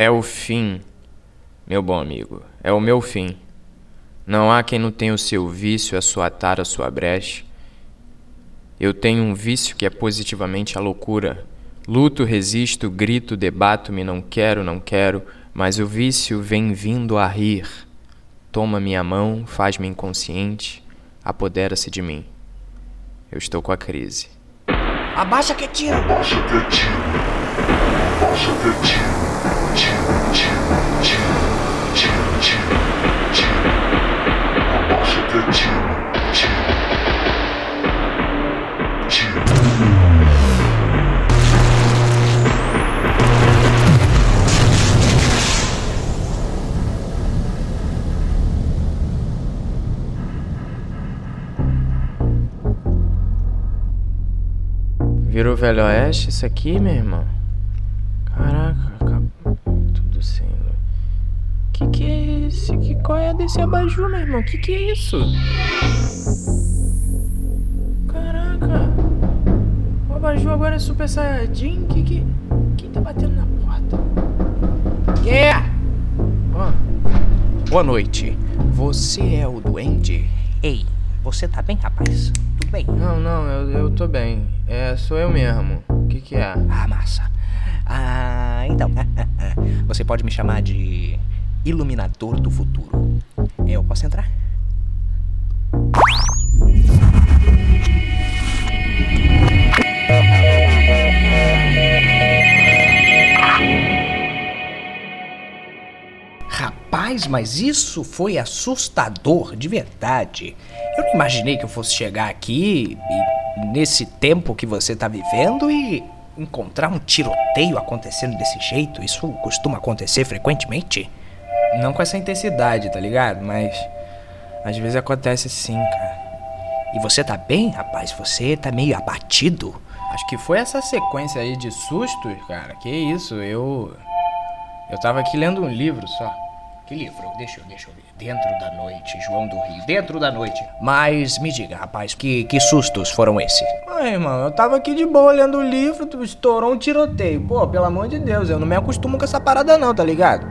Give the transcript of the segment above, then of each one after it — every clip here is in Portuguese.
É o fim, meu bom amigo, é o meu fim. Não há quem não tenha o seu vício a sua tara, a sua brecha. Eu tenho um vício que é positivamente a loucura. Luto, resisto, grito, debato-me, não quero, não quero, mas o vício vem vindo a rir. Toma minha mão, faz-me inconsciente, apodera-se de mim. Eu estou com a crise. Abaixa que é tiro! Abaixa que é tiro! Abaixa que é tiro! Virou Velho Oeste isso aqui, meu irmão? Que que é esse? Que qual é desse abajur, meu irmão? Que que é isso? Caraca. O abajur agora é Super Saiyajin? Que que... Quem tá batendo na porta? Quem é? Ó. Boa noite. Você é o duende? Ei, você tá bem, rapaz? Tudo bem? Não, não, eu, eu tô bem. É, sou eu mesmo. O que que é? Ah, massa. Ah, então. Você pode me chamar de Iluminador do Futuro. Eu posso entrar? Rapaz, mas isso foi assustador, de verdade. Eu não imaginei que eu fosse chegar aqui e, nesse tempo que você tá vivendo e encontrar um tiroteio acontecendo desse jeito. Isso costuma acontecer frequentemente? Não com essa intensidade, tá ligado? Mas às vezes acontece sim, cara. E você tá bem, rapaz? Você tá meio abatido? Acho que foi essa sequência aí de sustos, cara. Que isso, eu. Eu tava aqui lendo um livro só. Que livro? Deixa eu, deixa eu ver. Dentro da noite, João do Rio. Dentro da noite. Mas me diga, rapaz, que, que sustos foram esses? Ai, irmão, eu tava aqui de boa lendo o livro, tu estourou um tiroteio. Pô, pelo amor de Deus, eu não me acostumo com essa parada não, tá ligado?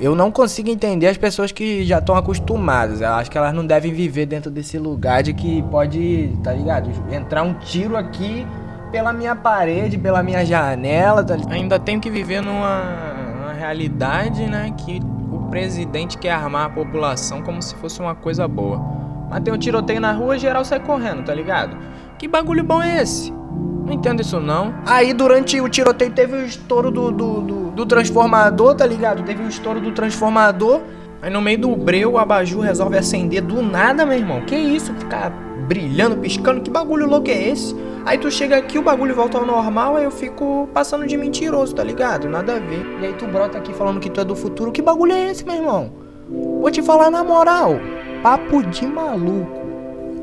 Eu não consigo entender as pessoas que já estão acostumadas. Eu acho que elas não devem viver dentro desse lugar de que pode, tá ligado? Entrar um tiro aqui pela minha parede, pela minha janela, tá? Ainda tenho que viver numa, numa realidade, né, que o presidente quer armar a população como se fosse uma coisa boa. Mas tem um tiroteio na rua, geral sai correndo, tá ligado? Que bagulho bom é esse? Não entendo isso não. Aí durante o tiroteio teve o estouro do, do, do, do transformador, tá ligado? Teve o estouro do transformador. Aí no meio do breu o abajur resolve acender do nada, meu irmão. Que isso? Ficar brilhando, piscando. Que bagulho louco é esse? Aí tu chega aqui, o bagulho volta ao normal, aí eu fico passando de mentiroso, tá ligado? Nada a ver. E aí tu brota aqui falando que tu é do futuro. Que bagulho é esse, meu irmão? Vou te falar na moral. Papo de maluco.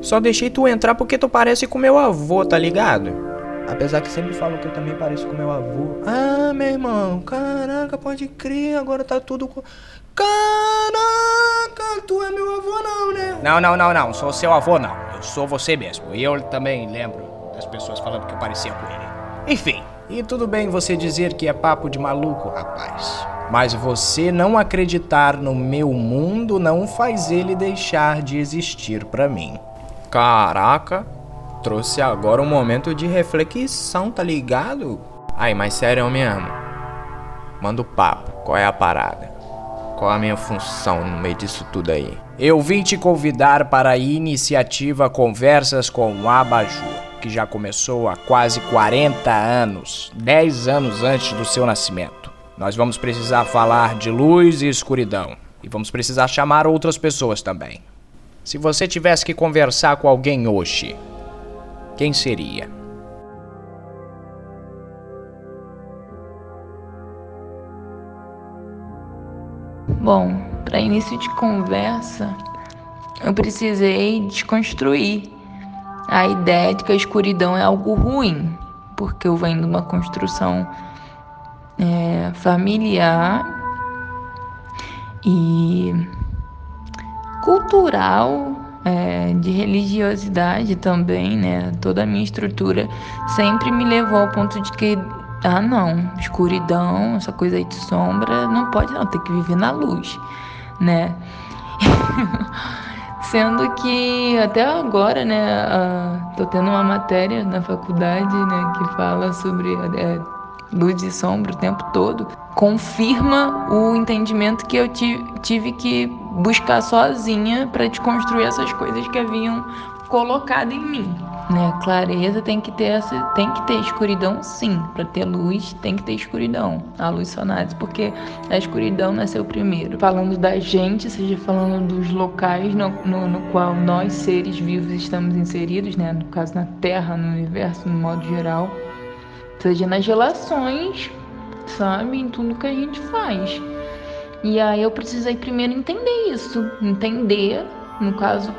Só deixei tu entrar porque tu parece com meu avô, tá ligado? Apesar que sempre falam que eu também pareço com meu avô. Ah, meu irmão, caraca, pode crer, agora tá tudo. co- Caraca, tu é meu avô, não, né? Não, não, não, não. Sou seu avô, não. Eu sou você mesmo. E eu também lembro das pessoas falando que eu parecia com ele. Enfim, E tudo bem você dizer que é papo de maluco, rapaz. Mas você não acreditar no meu mundo não faz ele deixar de existir pra mim. Caraca, trouxe agora um momento de reflexão, tá ligado? Aí, mas sério mesmo. Manda o papo, qual é a parada? Qual a minha função no meio disso tudo aí? Eu vim te convidar para a iniciativa Conversas com o Abajur, que já começou há quase 40 anos, 10 anos antes do seu nascimento. Nós vamos precisar falar de luz e escuridão, e vamos precisar chamar outras pessoas também. Se você tivesse que conversar com alguém hoje, quem seria? Bom, para início de conversa, eu precisei desconstruir a ideia de que a escuridão é algo ruim, porque eu venho de uma construção é, familiar e cultural, é, de religiosidade também, né? Toda a minha estrutura sempre me levou ao ponto de que ah não, escuridão, essa coisa aí de sombra, não pode não, tem que viver na luz, né? Sendo que até agora, né, uh, tô tendo uma matéria na faculdade, né, que fala sobre é, luz e sombra o tempo todo, confirma o entendimento que eu tive que buscar sozinha para desconstruir essas coisas que haviam colocado em mim. Né? Clareza tem que ter essa, tem que ter escuridão, sim. Para ter luz, tem que ter escuridão. A luz só nasce porque a escuridão nasceu primeiro. Falando da gente, seja falando dos locais no, no, no qual nós seres vivos estamos inseridos, né? No caso na Terra, no universo, no modo geral seja nas relações, sabe? Em tudo que a gente faz. E aí eu precisei primeiro entender isso, entender, no caso,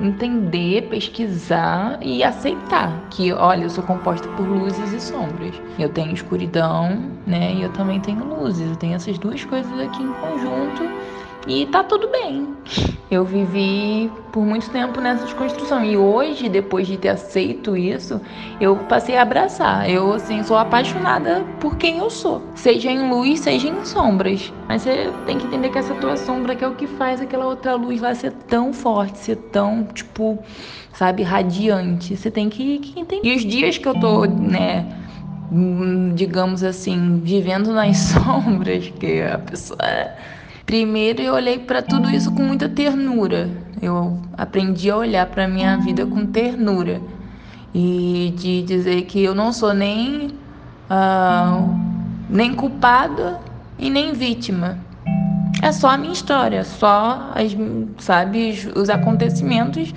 entender, pesquisar e aceitar que, olha, eu sou composta por luzes e sombras. Eu tenho escuridão, né? E eu também tenho luzes. Eu tenho essas duas coisas aqui em conjunto e tá tudo bem. Eu vivi por muito tempo nessa desconstrução. E hoje, depois de ter aceito isso, eu passei a abraçar. Eu, assim, sou apaixonada por quem eu sou. Seja em luz, seja em sombras. Mas você tem que entender que essa tua sombra que é o que faz aquela outra luz lá ser tão forte, ser tão, tipo, sabe, radiante. Você tem que, que entender. E os dias que eu tô, né digamos assim, vivendo nas sombras, que a pessoa Primeiro eu olhei para tudo isso com muita ternura. Eu aprendi a olhar para minha vida com ternura e de dizer que eu não sou nem uh, nem culpada e nem vítima. É só a minha história, só as, sabe, os acontecimentos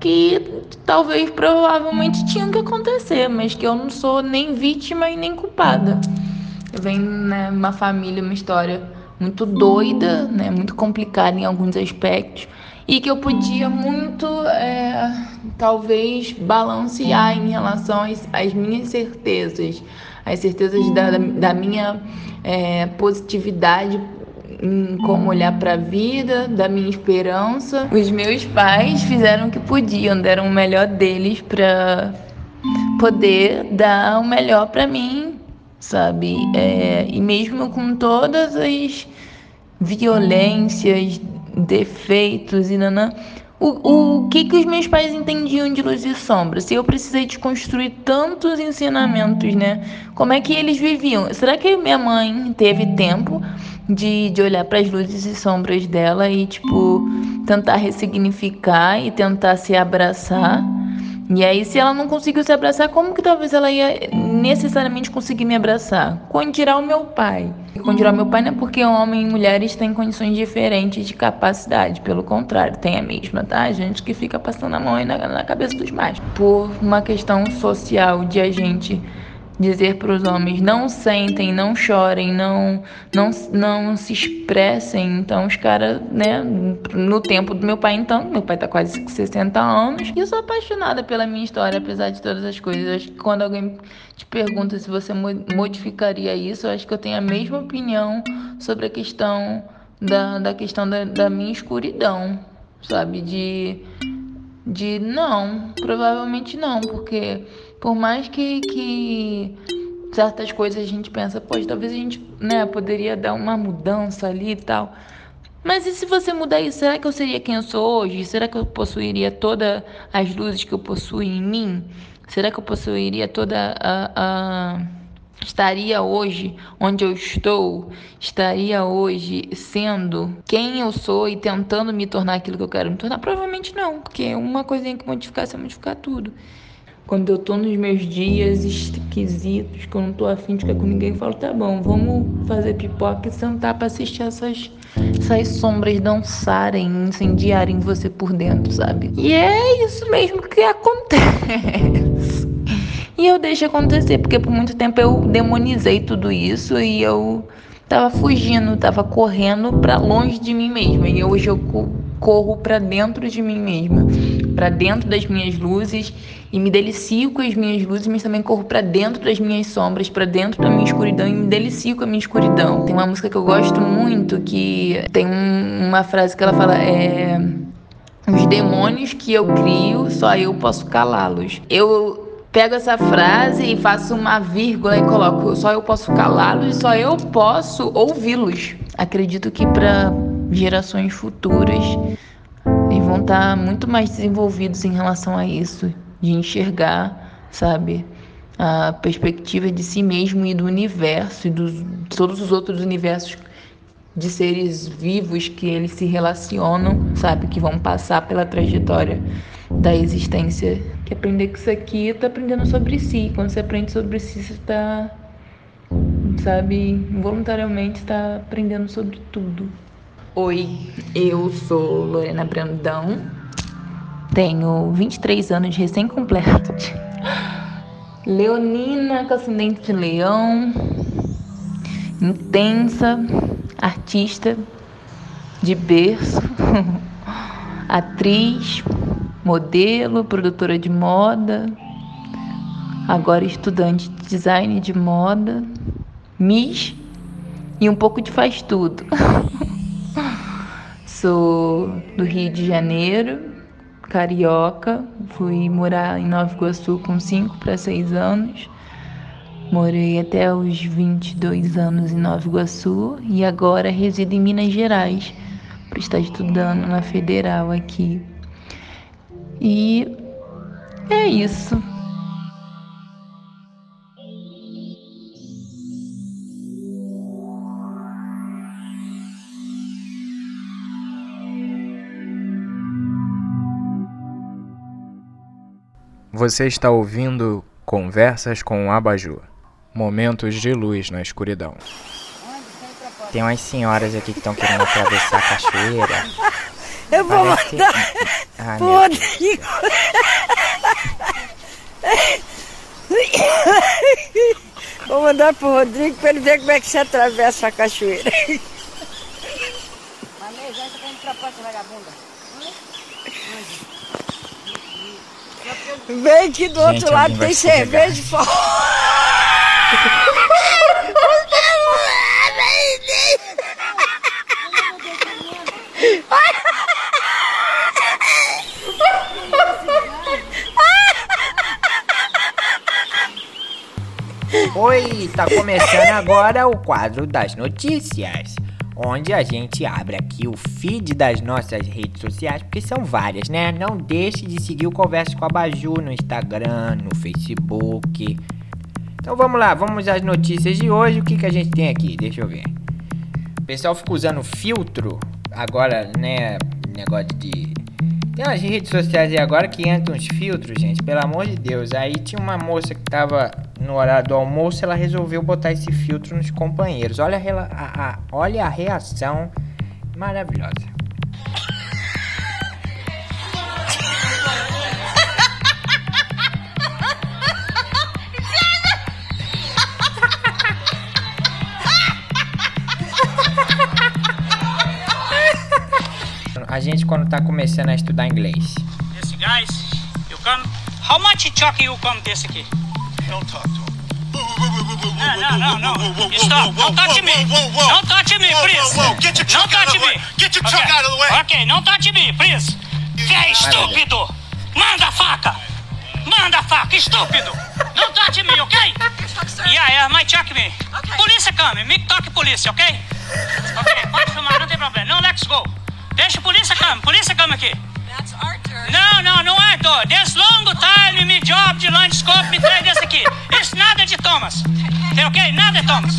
que talvez provavelmente tinham que acontecer, mas que eu não sou nem vítima e nem culpada. Eu venho né, uma família, uma história muito doida, né, muito complicada em alguns aspectos e que eu podia muito, é, talvez, balancear em relação às, às, minhas certezas, as certezas da, da minha é, positividade em como olhar para a vida, da minha esperança. Os meus pais fizeram o que podiam, deram o melhor deles para poder dar o melhor para mim sabe? É, e mesmo com todas as violências, defeitos e nanã, o, o que, que os meus pais entendiam de luz e sombra? Se eu precisei desconstruir tantos ensinamentos, né? Como é que eles viviam? Será que minha mãe teve tempo de, de olhar para as luzes e sombras dela e, tipo, tentar ressignificar e tentar se abraçar? E aí, se ela não conseguiu se abraçar, como que talvez ela ia necessariamente conseguir me abraçar? Quando tirar o meu pai. Quando tirar o meu pai não é porque homem e mulheres têm condições diferentes de capacidade. Pelo contrário, tem a mesma, tá? Gente que fica passando a mão aí na, na cabeça dos mais. Por uma questão social de a gente dizer para os homens não sentem, não chorem, não não não se expressem. Então os caras, né, no tempo do meu pai então, meu pai tá quase 60 anos, e eu sou apaixonada pela minha história, apesar de todas as coisas. acho que quando alguém te pergunta se você modificaria isso, eu acho que eu tenho a mesma opinião sobre a questão da, da questão da, da minha escuridão, sabe, de de não, provavelmente não, porque por mais que, que certas coisas a gente pensa, poxa, talvez a gente né, poderia dar uma mudança ali e tal. Mas e se você mudar isso, será que eu seria quem eu sou hoje? Será que eu possuiria todas as luzes que eu possuo em mim? Será que eu possuiria toda a, a estaria hoje onde eu estou, estaria hoje sendo quem eu sou e tentando me tornar aquilo que eu quero me tornar? Provavelmente não, porque uma coisinha que modificar é modificar tudo. Quando eu tô nos meus dias esquisitos, que eu não tô afim de ficar com ninguém, eu falo, tá bom, vamos fazer pipoca e sentar pra assistir essas, essas sombras dançarem, incendiarem você por dentro, sabe? E é isso mesmo que acontece. E eu deixo acontecer, porque por muito tempo eu demonizei tudo isso e eu tava fugindo, tava correndo para longe de mim mesma. E hoje eu corro para dentro de mim mesma, para dentro das minhas luzes e me delicio com as minhas luzes, mas também corro para dentro das minhas sombras, para dentro da minha escuridão e me delicio com a minha escuridão. Tem uma música que eu gosto muito que tem um, uma frase que ela fala é os demônios que eu crio, só eu posso calá-los. Eu pego essa frase e faço uma vírgula e coloco só eu posso calá-los, só eu posso ouvi-los. Acredito que para gerações futuras eles vão estar muito mais desenvolvidos em relação a isso, de enxergar, sabe, a perspectiva de si mesmo e do universo e dos, de todos os outros universos de seres vivos que eles se relacionam, sabe, que vão passar pela trajetória da existência. Que aprender com isso aqui, tá aprendendo sobre si. Quando você aprende sobre si, você tá, sabe, involuntariamente está aprendendo sobre tudo. Oi, eu sou Lorena Brandão, tenho 23 anos de recém-completo. Leonina com ascendente de leão, intensa, artista de berço, atriz, modelo, produtora de moda, agora estudante de design de moda, Miss e um pouco de faz tudo. Sou do Rio de Janeiro, carioca, fui morar em Nova Iguaçu com 5 para 6 anos. Morei até os 22 anos em Nova Iguaçu e agora resido em Minas Gerais, para estar estudando na Federal aqui. E é isso. Você está ouvindo Conversas com o Abajur. Momentos de luz na escuridão. Tem umas senhoras aqui que estão querendo atravessar a cachoeira. Eu vou Parece- mandar Ah, Rodrigo. Vou mandar pro Rodrigo pra ele ver como é que você atravessa a cachoeira. Vem que do outro Gente, lado tem cerveja forró. Oi, tá começando agora o quadro das notícias, onde a gente abre aqui o feed das nossas redes sociais, porque são várias, né? Não deixe de seguir o Conversa com a Baju no Instagram, no Facebook. Então vamos lá, vamos às notícias de hoje. O que, que a gente tem aqui? Deixa eu ver. O pessoal fica usando filtro agora, né? Negócio de. Tem umas redes sociais aí agora que entram uns filtros, gente. Pelo amor de Deus. Aí tinha uma moça que tava no horário do almoço, ela resolveu botar esse filtro nos companheiros. Olha a, a- a- olha a reação maravilhosa. A gente quando tá começando a estudar inglês. This guys, you come. How much chuck you come this aqui? Don't talk to him. No, no, no, no. Stop. Don't touch me. Don't touch me, please. whoa, get your truck Don't out of touch the way. me. Get your truck Okay. out of the way. Ok, não touch me, please. Que é estúpido. Manda a faca. Manda a faca, estúpido. Don't touch me, ok? Yeah, yeah, my chuck me. Polícia come, me toque polícia, ok? Ok, pode filmar, não tem problema. Não, let's go. Deixa a polícia come, polícia come aqui. Não, não, não é. This long time me job de landscope me traz desse aqui. Isso nada de Thomas. Tem ok? Nada de Thomas.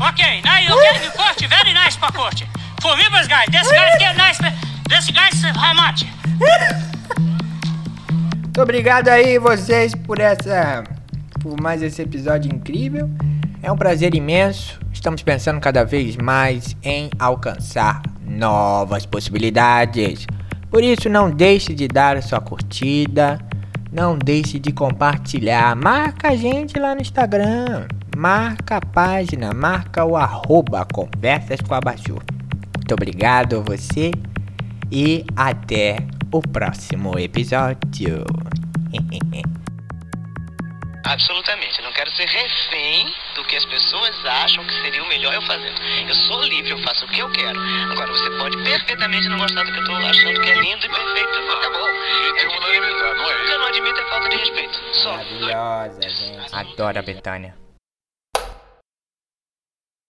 Ok, now you? You court, very nice pra corte. For me, this guy, this guy get nice. This guy's how much? Muito obrigado aí vocês por essa por mais esse episódio incrível. É um prazer imenso. Estamos pensando cada vez mais em alcançar novas possibilidades. Por isso não deixe de dar a sua curtida, não deixe de compartilhar. Marca a gente lá no Instagram. Marca a página, marca o arroba Conversas com a Baju. Muito obrigado a você e até o próximo episódio. Absolutamente. Eu não quero ser refém do que as pessoas acham que seria o melhor eu fazendo. Eu sou livre, eu faço o que eu quero. Agora, você pode perfeitamente não gostar do que eu tô achando que é lindo e perfeito. Tá bom. E tem unanimidade, não é O que eu não admito é falta de respeito. só. Maravilhosa, gente. Adoro a Betânia.